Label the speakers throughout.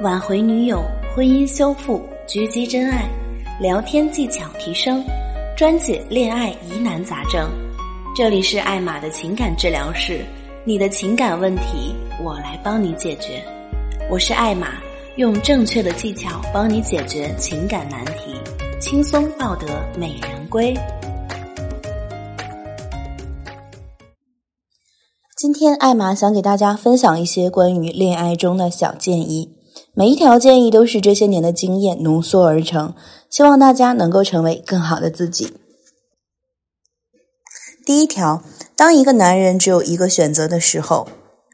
Speaker 1: 挽回女友、婚姻修复、狙击真爱、聊天技巧提升，专解恋爱疑难杂症。这里是艾玛的情感治疗室，你的情感问题我来帮你解决。我是艾玛，用正确的技巧帮你解决情感难题，轻松抱得美人归。
Speaker 2: 今天艾玛想给大家分享一些关于恋爱中的小建议。每一条建议都是这些年的经验浓缩而成，希望大家能够成为更好的自己。第一条，当一个男人只有一个选择的时候，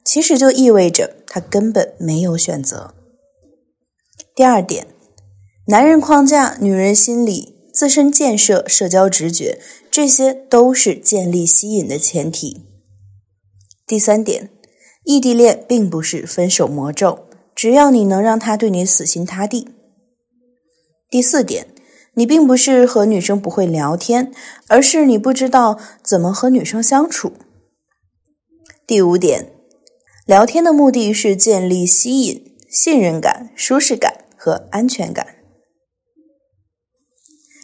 Speaker 2: 其实就意味着他根本没有选择。第二点，男人框架、女人心理、自身建设、社交直觉，这些都是建立吸引的前提。第三点，异地恋并不是分手魔咒。只要你能让他对你死心塌地。第四点，你并不是和女生不会聊天，而是你不知道怎么和女生相处。第五点，聊天的目的是建立吸引、信任感、舒适感和安全感。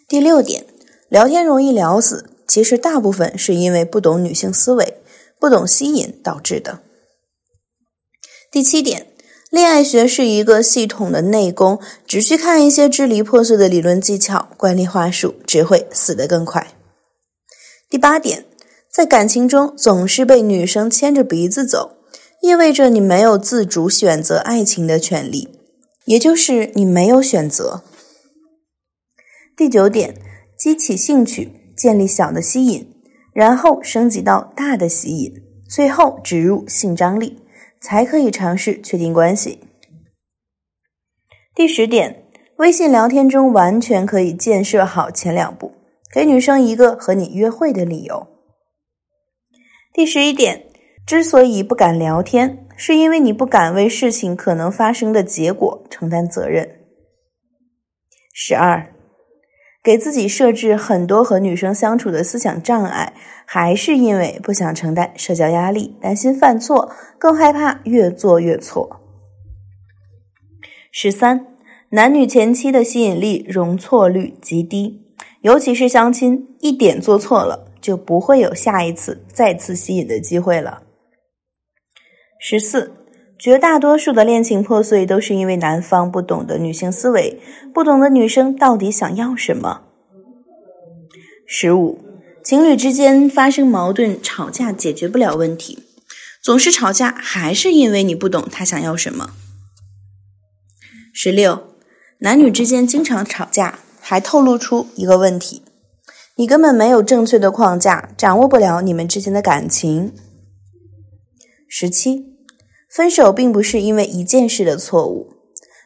Speaker 2: 第六点，聊天容易聊死，其实大部分是因为不懂女性思维、不懂吸引导致的。第七点。恋爱学是一个系统的内功，只需看一些支离破碎的理论技巧、惯例话术，只会死得更快。第八点，在感情中总是被女生牵着鼻子走，意味着你没有自主选择爱情的权利，也就是你没有选择。第九点，激起兴趣，建立小的吸引，然后升级到大的吸引，最后植入性张力。才可以尝试确定关系。第十点，微信聊天中完全可以建设好前两步，给女生一个和你约会的理由。第十一点，之所以不敢聊天，是因为你不敢为事情可能发生的结果承担责任。十二。给自己设置很多和女生相处的思想障碍，还是因为不想承担社交压力，担心犯错，更害怕越做越错。十三，男女前期的吸引力容错率极低，尤其是相亲，一点做错了就不会有下一次再次吸引的机会了。十四。绝大多数的恋情破碎，都是因为男方不懂得女性思维，不懂得女生到底想要什么。十五，情侣之间发生矛盾、吵架解决不了问题，总是吵架，还是因为你不懂他想要什么。十六，男女之间经常吵架，还透露出一个问题：你根本没有正确的框架，掌握不了你们之间的感情。十七。分手并不是因为一件事的错误，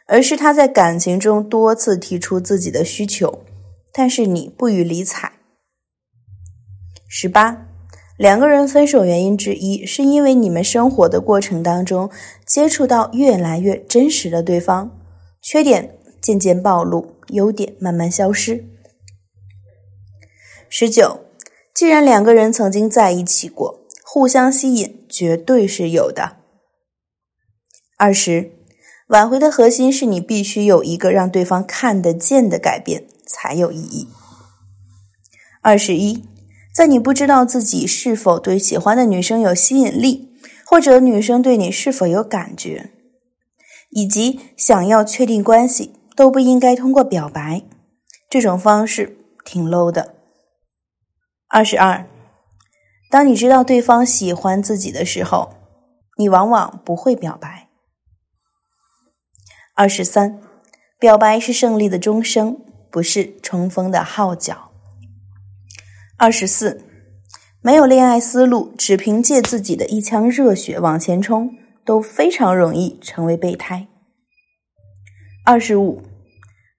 Speaker 2: 而是他在感情中多次提出自己的需求，但是你不予理睬。十八，两个人分手原因之一是因为你们生活的过程当中接触到越来越真实的对方，缺点渐渐暴露，优点慢慢消失。十九，既然两个人曾经在一起过，互相吸引绝对是有的。二十，挽回的核心是你必须有一个让对方看得见的改变才有意义。二十一，在你不知道自己是否对喜欢的女生有吸引力，或者女生对你是否有感觉，以及想要确定关系，都不应该通过表白，这种方式挺 low 的。二十二，当你知道对方喜欢自己的时候，你往往不会表白。二十三，表白是胜利的钟声，不是冲锋的号角。二十四，没有恋爱思路，只凭借自己的一腔热血往前冲，都非常容易成为备胎。二十五，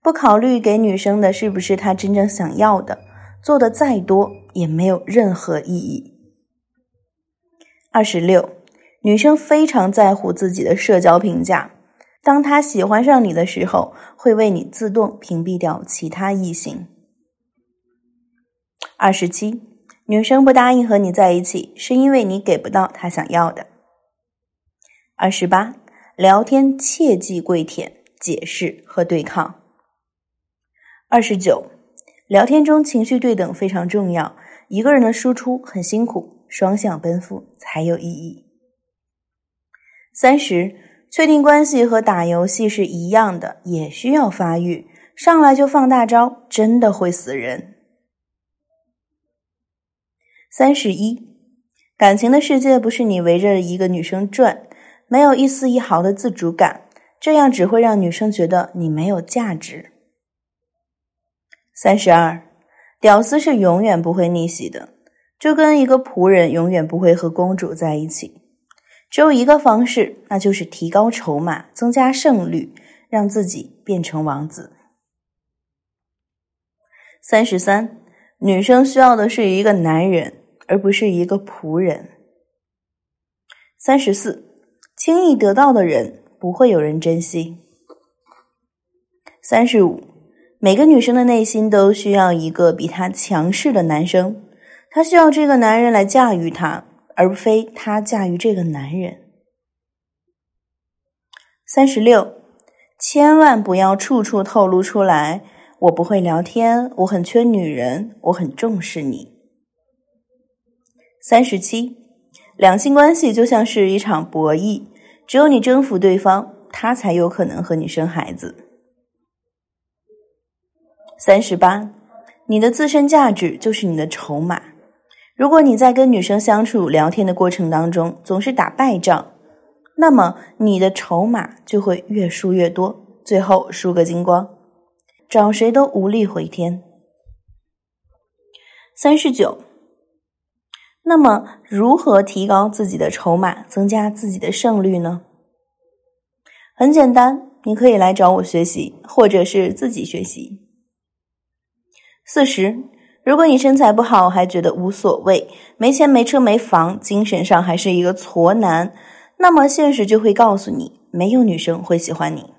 Speaker 2: 不考虑给女生的是不是她真正想要的，做的再多也没有任何意义。二十六，女生非常在乎自己的社交评价。当他喜欢上你的时候，会为你自动屏蔽掉其他异性。二十七，女生不答应和你在一起，是因为你给不到她想要的。二十八，聊天切忌跪舔，解释和对抗。二十九，聊天中情绪对等非常重要。一个人的输出很辛苦，双向奔赴才有意义。三十，确定关系和打游戏是一样的，也需要发育。上来就放大招，真的会死人。三十一，感情的世界不是你围着一个女生转，没有一丝一毫的自主感，这样只会让女生觉得你没有价值。三十二，屌丝是永远不会逆袭的，就跟一个仆人永远不会和公主在一起。只有一个方式，那就是提高筹码，增加胜率，让自己变成王子。三十三，女生需要的是一个男人，而不是一个仆人。三十四，轻易得到的人不会有人珍惜。三十五，每个女生的内心都需要一个比她强势的男生，她需要这个男人来驾驭她，而非她驾驭这个男人。三十六，千万不要处处透露出来。我不会聊天，我很缺女人，我很重视你。三十七，两性关系就像是一场博弈，只有你征服对方，他才有可能和你生孩子。三十八，你的自身价值就是你的筹码。如果你在跟女生相处、聊天的过程当中总是打败仗，那么你的筹码就会越输越多，最后输个精光。找谁都无力回天。三十九，那么如何提高自己的筹码，增加自己的胜率呢？很简单，你可以来找我学习，或者是自己学习。四十，如果你身材不好还觉得无所谓，没钱没车没房，精神上还是一个矬男，那么现实就会告诉你，没有女生会喜欢你。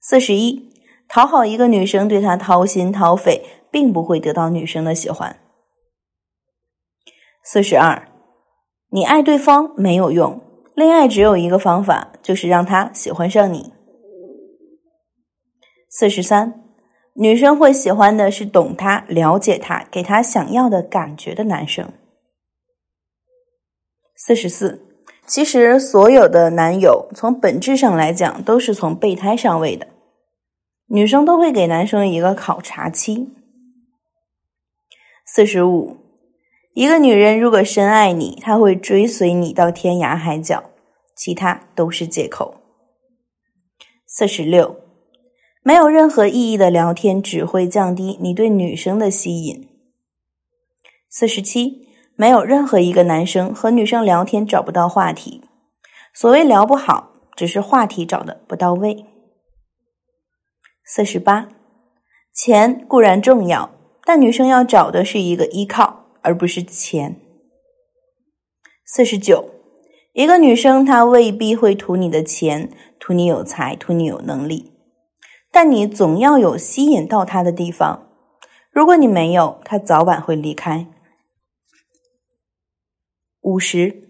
Speaker 2: 四十一。讨好一个女生，对她掏心掏肺，并不会得到女生的喜欢。四十二，你爱对方没有用，恋爱只有一个方法，就是让他喜欢上你。四十三，女生会喜欢的是懂她、了解她、给她想要的感觉的男生。四十四，其实所有的男友从本质上来讲，都是从备胎上位的。女生都会给男生一个考察期。四十五，一个女人如果深爱你，她会追随你到天涯海角，其他都是借口。四十六，没有任何意义的聊天只会降低你对女生的吸引。四十七，没有任何一个男生和女生聊天找不到话题，所谓聊不好，只是话题找的不到位。四十八，钱固然重要，但女生要找的是一个依靠，而不是钱。四十九，一个女生她未必会图你的钱，图你有才，图你有能力，但你总要有吸引到他的地方。如果你没有，他早晚会离开。五十，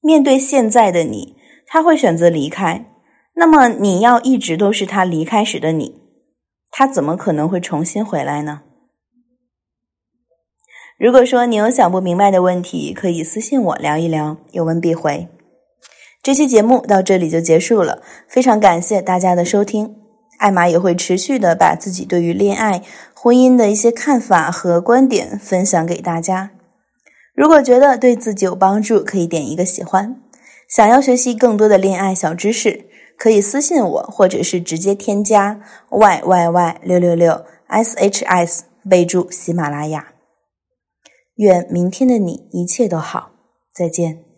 Speaker 2: 面对现在的你，他会选择离开。那么你要一直都是他离开时的你，他怎么可能会重新回来呢？如果说你有想不明白的问题，可以私信我聊一聊，有问必回。这期节目到这里就结束了，非常感谢大家的收听。艾玛也会持续的把自己对于恋爱、婚姻的一些看法和观点分享给大家。如果觉得对自己有帮助，可以点一个喜欢。想要学习更多的恋爱小知识。可以私信我，或者是直接添加 y y y 六六六 s h s，备注喜马拉雅。愿明天的你一切都好，再见。